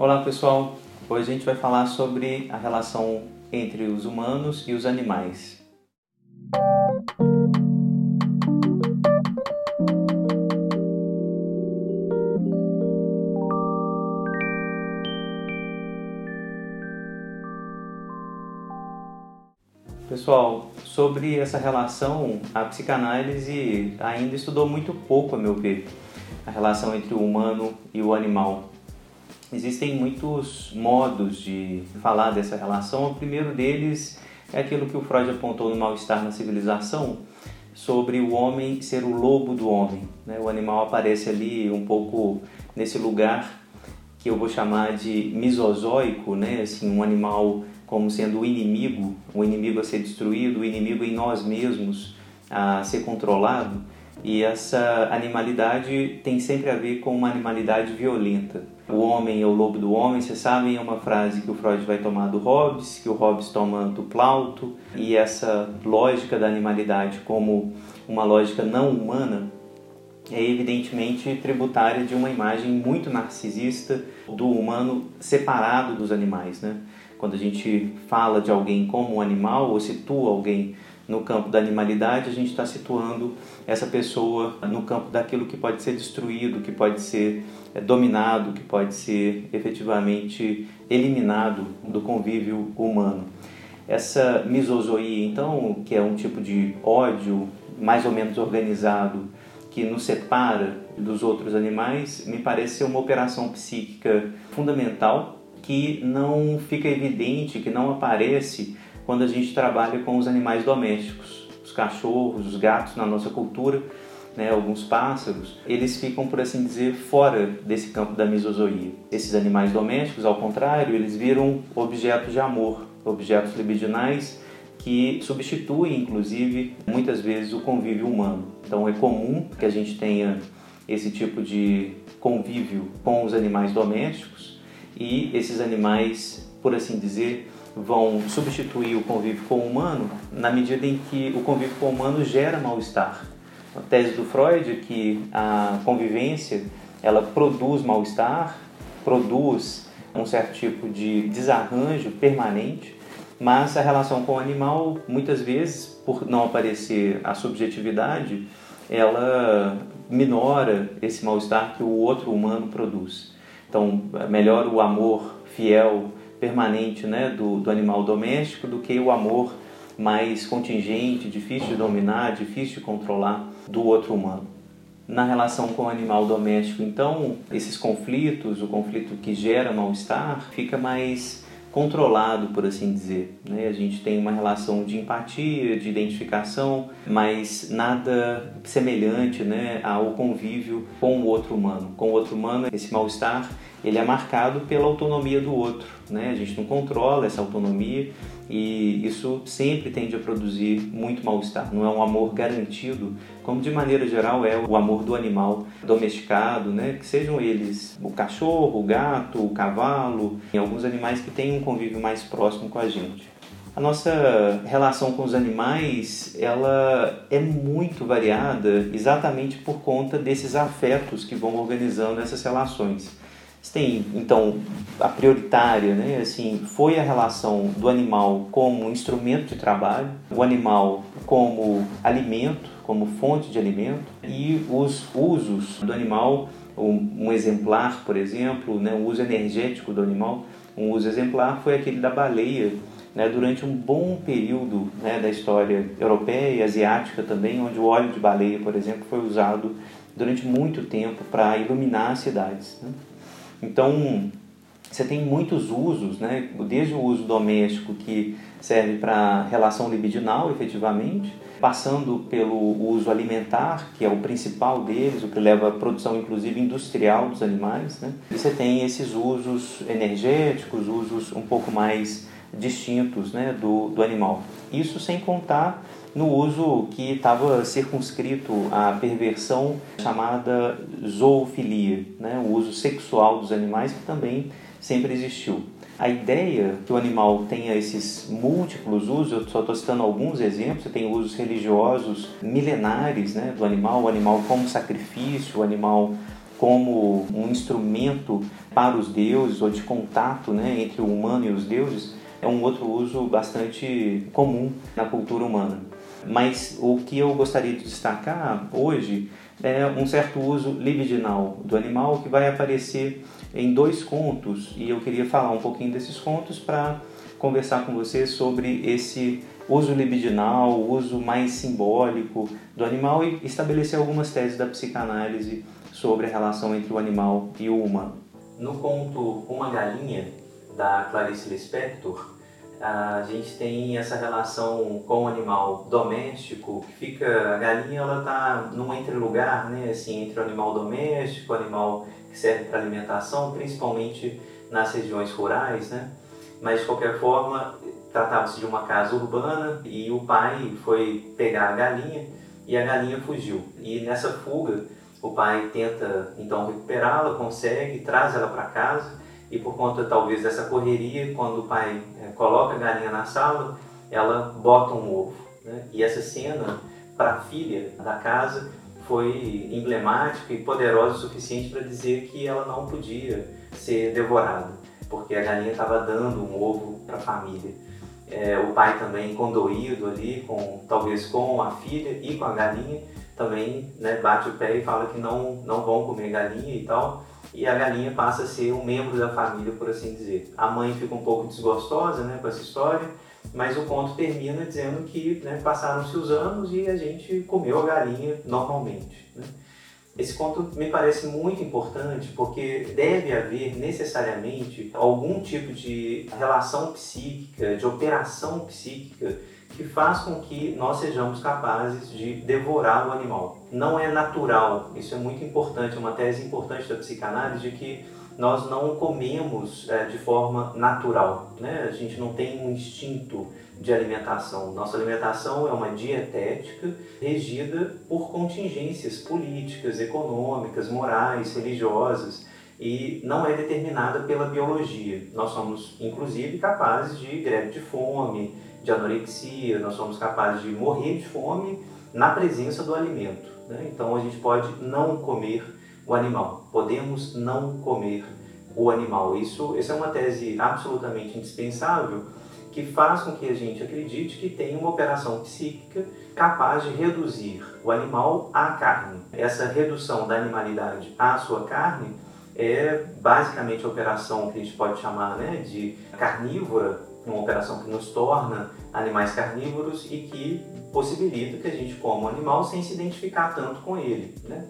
Olá pessoal, hoje a gente vai falar sobre a relação entre os humanos e os animais. Pessoal, sobre essa relação, a psicanálise ainda estudou muito pouco, a meu ver, a relação entre o humano e o animal. Existem muitos modos de falar dessa relação. O primeiro deles é aquilo que o Freud apontou no Mal-Estar na Civilização, sobre o homem ser o lobo do homem. Né? O animal aparece ali um pouco nesse lugar que eu vou chamar de misozoico, né? assim, um animal como sendo o inimigo, o inimigo a ser destruído, o inimigo em nós mesmos a ser controlado. E essa animalidade tem sempre a ver com uma animalidade violenta. O homem é o lobo do homem, vocês sabem, é uma frase que o Freud vai tomar do Hobbes, que o Hobbes toma do Plauto, e essa lógica da animalidade como uma lógica não humana é evidentemente tributária de uma imagem muito narcisista do humano separado dos animais, né? Quando a gente fala de alguém como um animal ou situa alguém no campo da animalidade, a gente está situando essa pessoa no campo daquilo que pode ser destruído, que pode ser é, dominado, que pode ser efetivamente eliminado do convívio humano. Essa misozoia, então, que é um tipo de ódio mais ou menos organizado que nos separa dos outros animais, me parece ser uma operação psíquica fundamental que não fica evidente, que não aparece quando a gente trabalha com os animais domésticos, os cachorros, os gatos na nossa cultura, né, alguns pássaros, eles ficam, por assim dizer, fora desse campo da misozoia. Esses animais domésticos, ao contrário, eles viram objetos de amor, objetos libidinais que substituem, inclusive, muitas vezes o convívio humano. Então é comum que a gente tenha esse tipo de convívio com os animais domésticos e esses animais, por assim dizer, vão substituir o convívio com o humano na medida em que o convívio com o humano gera mal-estar. A tese do Freud é que a convivência ela produz mal-estar, produz um certo tipo de desarranjo permanente, mas a relação com o animal, muitas vezes, por não aparecer a subjetividade, ela minora esse mal-estar que o outro humano produz. Então, melhor o amor fiel permanente né, do, do animal doméstico do que o amor mais contingente, difícil de dominar, difícil de controlar do outro humano. Na relação com o animal doméstico, então, esses conflitos, o conflito que gera mal-estar, fica mais controlado, por assim dizer. Né? A gente tem uma relação de empatia, de identificação, mas nada semelhante né, ao convívio com o outro humano. Com o outro humano, esse mal-estar ele é marcado pela autonomia do outro. Né? A gente não controla essa autonomia e isso sempre tende a produzir muito mal-estar. Não é um amor garantido, como de maneira geral é o amor do animal domesticado, né? que sejam eles o cachorro, o gato, o cavalo, e alguns animais que têm um convívio mais próximo com a gente. A nossa relação com os animais, ela é muito variada exatamente por conta desses afetos que vão organizando essas relações. Tem, então, a prioritária, né, assim, foi a relação do animal como instrumento de trabalho, o animal como alimento, como fonte de alimento e os usos do animal, um exemplar, por exemplo, né, o uso energético do animal, um uso exemplar foi aquele da baleia, né, durante um bom período né, da história europeia e asiática também, onde o óleo de baleia, por exemplo, foi usado durante muito tempo para iluminar as cidades. Né? Então, você tem muitos usos, né? desde o uso doméstico que serve para relação libidinal, efetivamente, passando pelo uso alimentar, que é o principal deles, o que leva à produção, inclusive, industrial dos animais. Né? E você tem esses usos energéticos, usos um pouco mais distintos né, do, do animal. Isso sem contar no uso que estava circunscrito à perversão chamada zoofilia, né, o uso sexual dos animais que também sempre existiu. A ideia que o animal tenha esses múltiplos usos, eu só estou citando alguns exemplos, tem usos religiosos milenares né, do animal, o animal como sacrifício, o animal como um instrumento para os deuses ou de contato né, entre o humano e os deuses é um outro uso bastante comum na cultura humana. Mas o que eu gostaria de destacar hoje é um certo uso libidinal do animal que vai aparecer em dois contos e eu queria falar um pouquinho desses contos para conversar com você sobre esse uso libidinal, o uso mais simbólico do animal e estabelecer algumas teses da psicanálise sobre a relação entre o animal e o humano. No conto Uma Galinha, da Clarice Lispector, a gente tem essa relação com o animal doméstico, que fica, a galinha ela está num entrelugar, né, assim, entre o animal doméstico, o animal que serve para alimentação, principalmente nas regiões rurais, né? Mas de qualquer forma, tratava-se de uma casa urbana e o pai foi pegar a galinha e a galinha fugiu. E nessa fuga, o pai tenta então recuperá-la, consegue, traz ela para casa e por conta talvez dessa correria, quando o pai é, coloca a galinha na sala, ela bota um ovo. Né? E essa cena, para a filha da casa, foi emblemática e poderosa o suficiente para dizer que ela não podia ser devorada, porque a galinha estava dando um ovo para a família. É, o pai também condoído ali, com, talvez com a filha e com a galinha, também né, bate o pé e fala que não, não vão comer galinha e tal e a galinha passa a ser um membro da família, por assim dizer. A mãe fica um pouco desgostosa né, com essa história, mas o conto termina dizendo que né, passaram-se os anos e a gente comeu a galinha normalmente. Né? Esse conto me parece muito importante porque deve haver necessariamente algum tipo de relação psíquica, de operação psíquica que faz com que nós sejamos capazes de devorar o animal. Não é natural, isso é muito importante, é uma tese importante da psicanálise de que nós não comemos é, de forma natural, né? a gente não tem um instinto de alimentação. Nossa alimentação é uma dietética regida por contingências políticas, econômicas, morais, religiosas e não é determinada pela biologia. Nós somos, inclusive, capazes de greve de fome, de anorexia, nós somos capazes de morrer de fome na presença do alimento. Né? Então a gente pode não comer o animal, podemos não comer o animal. Isso, essa é uma tese absolutamente indispensável que faz com que a gente acredite que tem uma operação psíquica capaz de reduzir o animal à carne. Essa redução da animalidade à sua carne é basicamente a operação que a gente pode chamar né, de carnívora uma operação que nos torna animais carnívoros e que possibilita que a gente coma o animal sem se identificar tanto com ele. Né?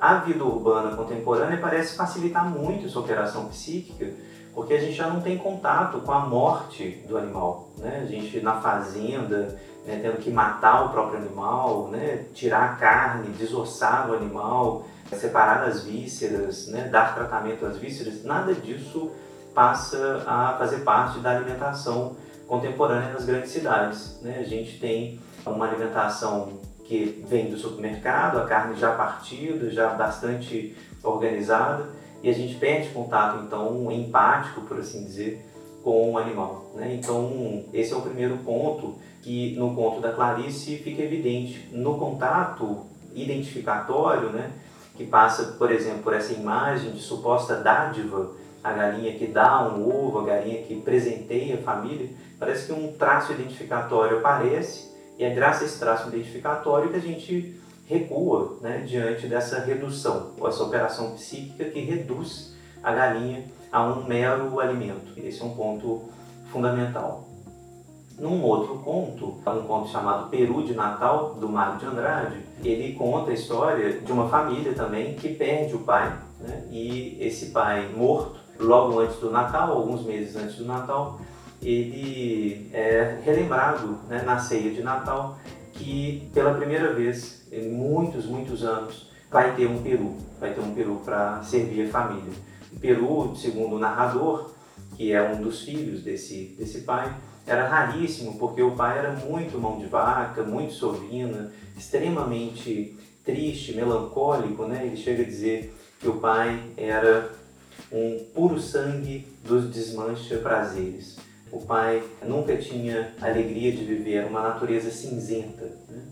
A vida urbana contemporânea parece facilitar muito essa operação psíquica, porque a gente já não tem contato com a morte do animal. Né? A gente na fazenda, né, tendo que matar o próprio animal, né, tirar a carne, desossar o animal, separar as vísceras, né, dar tratamento às vísceras, nada disso passa a fazer parte da alimentação contemporânea nas grandes cidades. Né? A gente tem uma alimentação que vem do supermercado, a carne já partida, já bastante organizada, e a gente perde contato, então, empático, por assim dizer, com o animal. Né? Então, esse é o primeiro ponto que no conto da Clarice fica evidente. No contato identificatório, né, que passa, por exemplo, por essa imagem de suposta dádiva a galinha que dá um ovo, a galinha que presenteia a família, parece que um traço identificatório aparece e é graças a esse traço identificatório que a gente recua né, diante dessa redução, essa operação psíquica que reduz a galinha a um mero alimento. Esse é um ponto fundamental. Num outro conto, um conto chamado Peru de Natal, do Mário de Andrade, ele conta a história de uma família também que perde o pai, né? e esse pai morto logo antes do Natal, alguns meses antes do Natal, ele é relembrado né, na ceia de Natal que pela primeira vez em muitos, muitos anos vai ter um peru, vai ter um peru para servir a família. O peru, segundo o narrador, que é um dos filhos desse, desse pai, era raríssimo porque o pai era muito mão de vaca, muito sovina, extremamente triste, melancólico, né? Ele chega a dizer que o pai era um puro sangue dos desmancha prazeres. O pai nunca tinha alegria de viver uma natureza cinzenta. Né?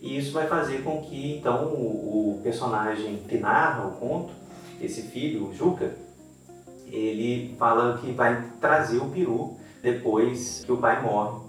E isso vai fazer com que então o, o personagem que narra o conto esse filho, o Juca, ele fala que vai trazer o peru depois que o pai morre.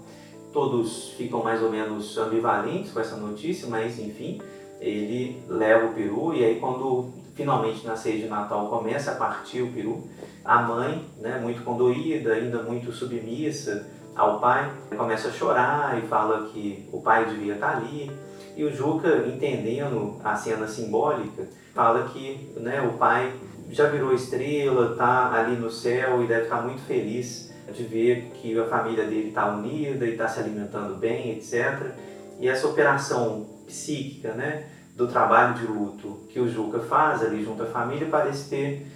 Todos ficam mais ou menos ambivalentes com essa notícia, mas enfim, ele leva o peru e aí quando finalmente na ceia de Natal começa a partir o peru, a mãe, né, muito condoída, ainda muito submissa ao pai, começa a chorar e fala que o pai devia estar ali. E o Juca, entendendo a cena simbólica, fala que né, o pai já virou estrela, está ali no céu e deve estar muito feliz de ver que a família dele está unida e está se alimentando bem, etc. E essa operação psíquica, né, do trabalho de luto que o Juca faz ali junto à família parece ter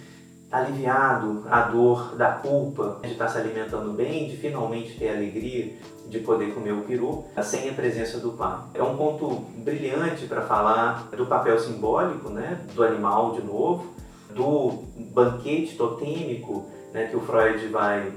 aliviado a dor da culpa de estar se alimentando bem, de finalmente ter a alegria de poder comer o peru sem a presença do pai. É um ponto brilhante para falar do papel simbólico né, do animal de novo, do banquete totêmico né, que o Freud vai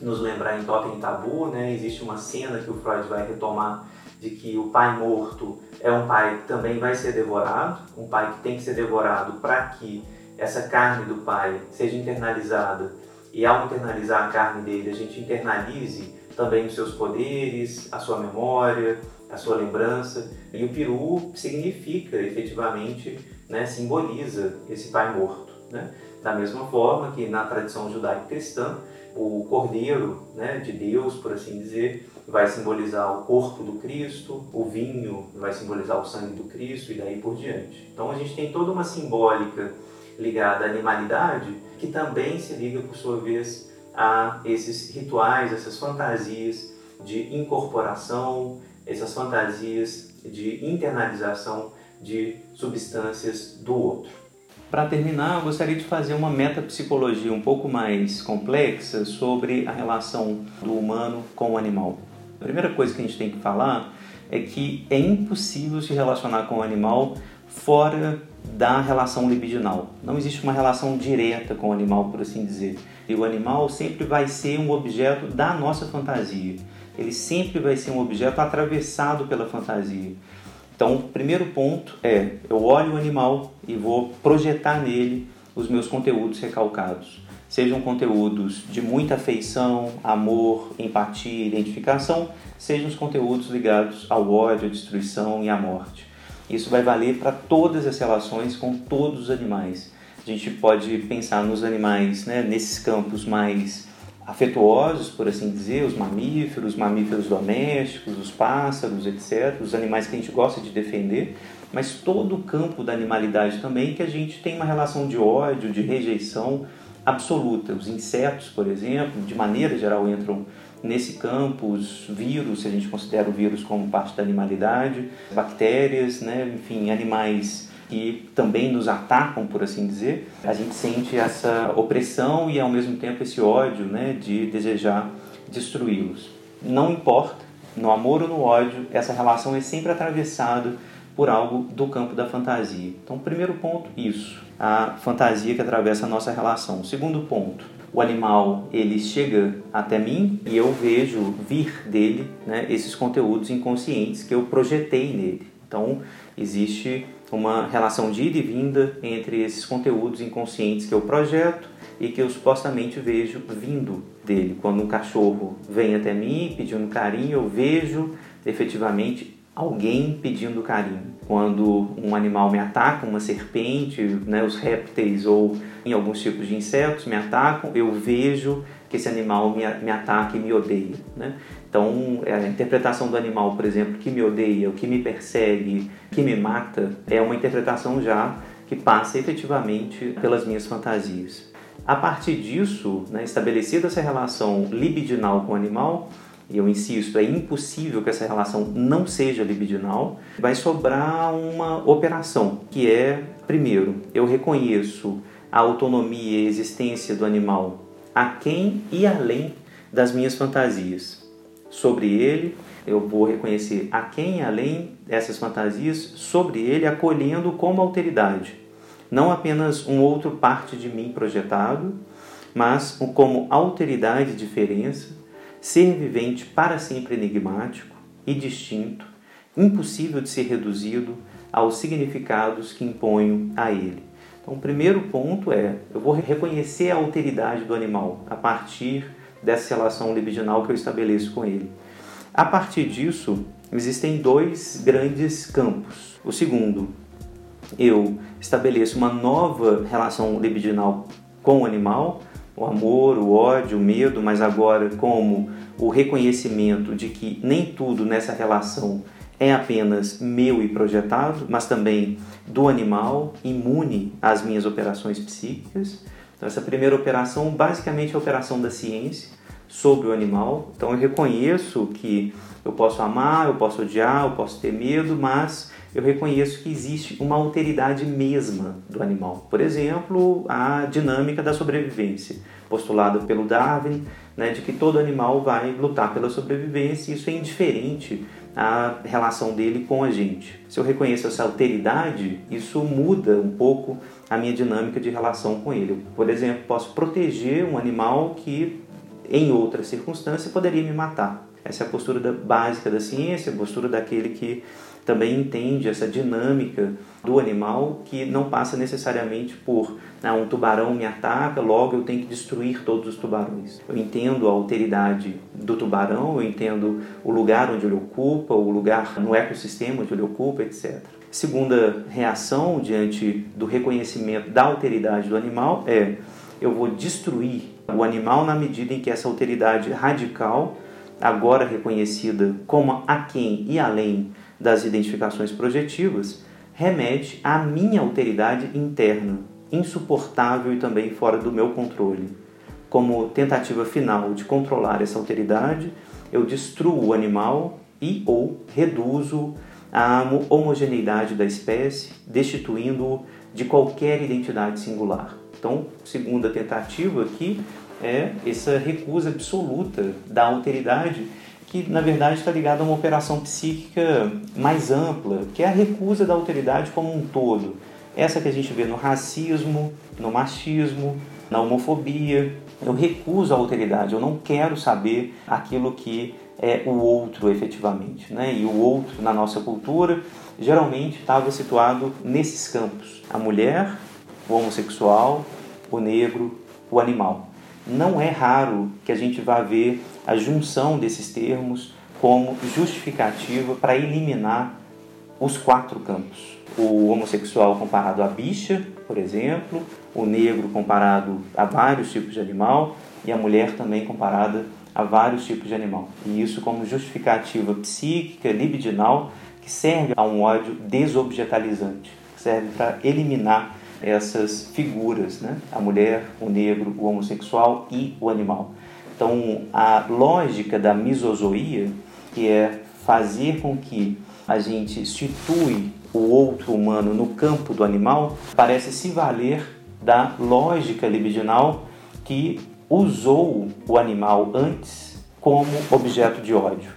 nos lembrar em Totem Tabu. Né? Existe uma cena que o Freud vai retomar de que o pai morto é um pai que também vai ser devorado, um pai que tem que ser devorado para que essa carne do pai seja internalizada e ao internalizar a carne dele a gente internalize também os seus poderes, a sua memória, a sua lembrança. E o peru significa efetivamente, né, simboliza esse pai morto. Né? Da mesma forma que na tradição judaico-cristã, o cordeiro né, de Deus, por assim dizer, vai simbolizar o corpo do Cristo, o vinho vai simbolizar o sangue do Cristo e daí por diante. Então a gente tem toda uma simbólica ligada à animalidade que também se liga, por sua vez, a esses rituais, essas fantasias de incorporação, essas fantasias de internalização de substâncias do outro. Para terminar, eu gostaria de fazer uma metapsicologia um pouco mais complexa sobre a relação do humano com o animal. A primeira coisa que a gente tem que falar é que é impossível se relacionar com o animal fora da relação libidinal. Não existe uma relação direta com o animal, por assim dizer. E o animal sempre vai ser um objeto da nossa fantasia. Ele sempre vai ser um objeto atravessado pela fantasia. Então, o primeiro ponto é: eu olho o animal e vou projetar nele os meus conteúdos recalcados. Sejam conteúdos de muita afeição, amor, empatia, identificação, sejam os conteúdos ligados ao ódio, à destruição e à morte. Isso vai valer para todas as relações com todos os animais. A gente pode pensar nos animais, né, nesses campos mais afetuosos, por assim dizer, os mamíferos, mamíferos domésticos, os pássaros, etc., os animais que a gente gosta de defender, mas todo o campo da animalidade também que a gente tem uma relação de ódio, de rejeição absoluta. Os insetos, por exemplo, de maneira geral entram nesse campo, os vírus, se a gente considera o vírus como parte da animalidade, bactérias, né, enfim, animais que também nos atacam, por assim dizer, a gente sente essa opressão e ao mesmo tempo esse ódio né, de desejar destruí-los. Não importa, no amor ou no ódio, essa relação é sempre atravessada por algo do campo da fantasia. Então, primeiro ponto, isso, a fantasia que atravessa a nossa relação. Segundo ponto, o animal ele chega até mim e eu vejo vir dele né, esses conteúdos inconscientes que eu projetei nele. Então existe uma relação de ida e vinda entre esses conteúdos inconscientes que eu projeto e que eu supostamente vejo vindo dele. Quando um cachorro vem até mim pedindo carinho, eu vejo efetivamente alguém pedindo carinho. Quando um animal me ataca, uma serpente, né, os répteis ou em alguns tipos de insetos me atacam, eu vejo que esse animal me, me ataca e me odeia. Né? Então, é, a interpretação do animal, por exemplo, que me odeia, o que me persegue, que me mata, é uma interpretação já que passa efetivamente pelas minhas fantasias. A partir disso, né, estabelecida essa relação libidinal com o animal, e eu insisto, é impossível que essa relação não seja libidinal, vai sobrar uma operação, que é, primeiro, eu reconheço a autonomia e a existência do animal a quem e além das minhas fantasias. Sobre ele, eu vou reconhecer a quem além dessas fantasias, sobre ele, acolhendo como alteridade, não apenas um outro parte de mim projetado, mas como alteridade e diferença ser vivente para sempre enigmático e distinto, impossível de ser reduzido aos significados que imponho a ele. Então, o primeiro ponto é: eu vou reconhecer a alteridade do animal a partir dessa relação libidinal que eu estabeleço com ele. A partir disso, existem dois grandes campos. O segundo, eu estabeleço uma nova relação libidinal com o animal, o amor, o ódio, o medo, mas agora como o reconhecimento de que nem tudo nessa relação é apenas meu e projetado, mas também do animal, imune às minhas operações psíquicas. Então, essa primeira operação, basicamente, é a operação da ciência sobre o animal. Então, eu reconheço que eu posso amar, eu posso odiar, eu posso ter medo, mas eu reconheço que existe uma alteridade mesma do animal. Por exemplo, a dinâmica da sobrevivência, postulada pelo Darwin, né, de que todo animal vai lutar pela sobrevivência, e isso é indiferente à relação dele com a gente. Se eu reconheço essa alteridade, isso muda um pouco a minha dinâmica de relação com ele. por exemplo, posso proteger um animal que, em outra circunstância, poderia me matar. Essa é a postura da, básica da ciência, a postura daquele que também entende essa dinâmica do animal que não passa necessariamente por ah, um tubarão me ataca, logo eu tenho que destruir todos os tubarões. Eu entendo a alteridade do tubarão, eu entendo o lugar onde ele ocupa, o lugar no ecossistema onde ele ocupa, etc. Segunda reação diante do reconhecimento da alteridade do animal é eu vou destruir o animal na medida em que essa alteridade radical agora reconhecida como aquém e além das identificações projetivas, remete à minha alteridade interna, insuportável e também fora do meu controle. Como tentativa final de controlar essa alteridade, eu destruo o animal e ou reduzo a homogeneidade da espécie, destituindo-o de qualquer identidade singular. Então, segunda tentativa aqui é essa recusa absoluta da alteridade, que na verdade está ligada a uma operação psíquica mais ampla, que é a recusa da alteridade como um todo. Essa que a gente vê no racismo, no machismo, na homofobia. Eu recuso a alteridade, eu não quero saber aquilo que é o outro efetivamente. Né? E o outro, na nossa cultura, geralmente estava situado nesses campos: a mulher, o homossexual, o negro, o animal não é raro que a gente vá ver a junção desses termos como justificativa para eliminar os quatro campos. O homossexual comparado à bicha, por exemplo, o negro comparado a vários tipos de animal e a mulher também comparada a vários tipos de animal. E isso como justificativa psíquica, libidinal, que serve a um ódio desobjetalizante, que serve para eliminar essas figuras, né? a mulher, o negro, o homossexual e o animal. Então, a lógica da misozoia, que é fazer com que a gente situe o outro humano no campo do animal, parece se valer da lógica libidinal que usou o animal antes como objeto de ódio.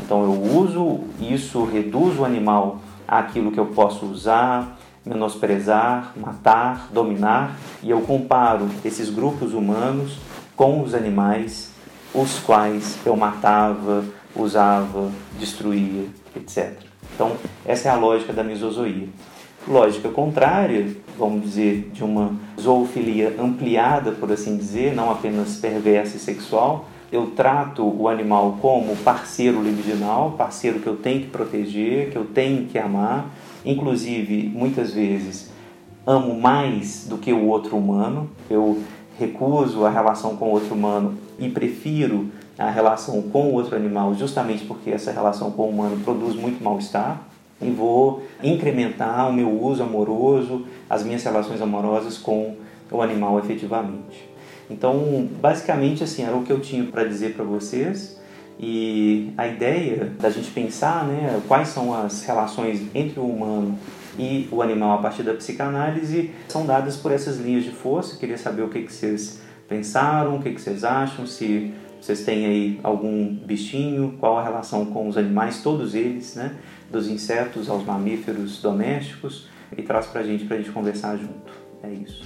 Então eu uso isso, reduzo o animal àquilo que eu posso usar, menosprezar, matar, dominar, e eu comparo esses grupos humanos com os animais, os quais eu matava, usava, destruía, etc. Então, essa é a lógica da misozoia. Lógica contrária, vamos dizer, de uma zoofilia ampliada, por assim dizer, não apenas perversa e sexual, eu trato o animal como parceiro libidinal, parceiro que eu tenho que proteger, que eu tenho que amar, Inclusive, muitas vezes, amo mais do que o outro humano. Eu recuso a relação com o outro humano e prefiro a relação com o outro animal, justamente porque essa relação com o humano produz muito mal-estar. E vou incrementar o meu uso amoroso, as minhas relações amorosas com o animal efetivamente. Então, basicamente, assim, era o que eu tinha para dizer para vocês. E a ideia da gente pensar né, quais são as relações entre o humano e o animal a partir da psicanálise são dadas por essas linhas de força. Eu queria saber o que, que vocês pensaram, o que, que vocês acham, se vocês têm aí algum bichinho, qual a relação com os animais, todos eles, né, dos insetos aos mamíferos domésticos, e traz pra gente, pra gente conversar junto. É isso.